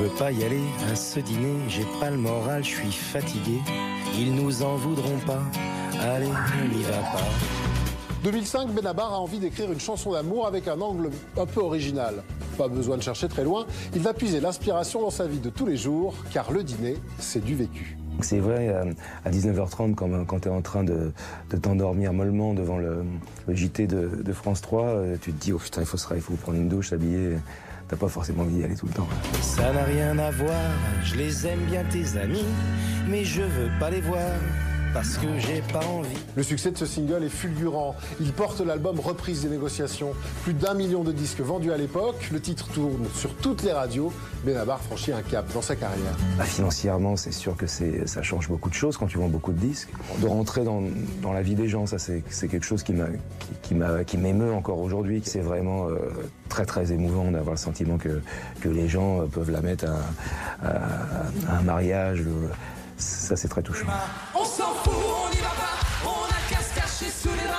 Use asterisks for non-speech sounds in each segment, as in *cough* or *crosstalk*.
Je veux pas y aller à ce dîner, j'ai pas le moral, je suis fatigué. Ils nous en voudront pas, allez, on n'y va pas. 2005, Benabar a envie d'écrire une chanson d'amour avec un angle un peu original. Pas besoin de chercher très loin, il va puiser l'inspiration dans sa vie de tous les jours, car le dîner, c'est du vécu. C'est vrai, euh, à 19h30, quand, quand tu es en train de, de t'endormir mollement devant le, le JT de, de France 3, euh, tu te dis, oh putain, il faut, se, il faut prendre une douche, s'habiller. T'as pas forcément envie d'y aller tout le temps. Ça n'a rien à voir, je les aime bien tes amis, mais je veux pas les voir parce que j'ai pas envie. Le succès de ce single est fulgurant. Il porte l'album Reprise des négociations. Plus d'un million de disques vendus à l'époque. Le titre tourne sur toutes les radios. Benabar franchit un cap dans sa carrière. Bah, financièrement, c'est sûr que ça change beaucoup de choses quand tu vends beaucoup de disques. De rentrer dans, dans la vie des gens, ça c'est quelque chose qui m'émeut qui, qui m'émeut encore aujourd'hui. C'est vraiment euh, très très émouvant d'avoir le sentiment que, que les gens peuvent la mettre à, à, à un mariage. Ça c'est très touchant. On s'en fout, on n'y va pas, on a cacher sous les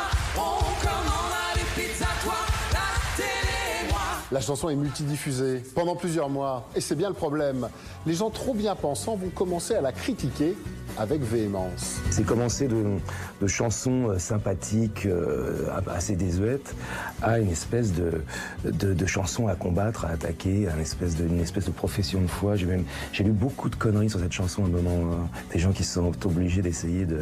La chanson est multidiffusée pendant plusieurs mois. Et c'est bien le problème. Les gens trop bien pensants vont commencer à la critiquer avec véhémence. C'est commencé de, de, chansons sympathiques, euh, assez désuètes, à une espèce de, de, de, chansons à combattre, à attaquer, à une espèce de, une espèce de profession de foi. J'ai même j'ai lu beaucoup de conneries sur cette chanson à un moment. Euh, des gens qui sont obligés d'essayer de,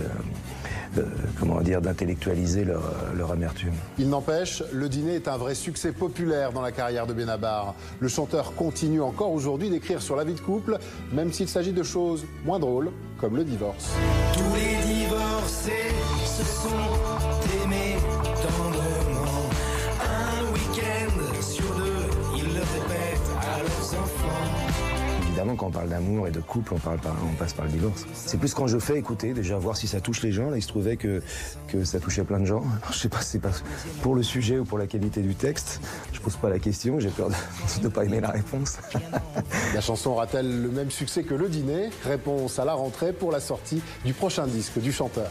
comment dire, d'intellectualiser leur, leur amertume. Il n'empêche, le dîner est un vrai succès populaire dans la de Benabar. Le chanteur continue encore aujourd'hui d'écrire sur la vie de couple, même s'il s'agit de choses moins drôles, comme le divorce. Quand on parle d'amour et de couple, on, passe par le divorce. C'est plus quand je fais écouter, déjà voir si ça touche les gens. Là, il se trouvait que, que ça touchait plein de gens. *laughs* Je sais pas si c'est pas pour le sujet ou pour la qualité du texte. Je pose pas la question, j'ai peur de ne pas aimer la réponse. *laughs* La chanson aura-t-elle le même succès que le dîner? Réponse à la rentrée pour la sortie du prochain disque du chanteur.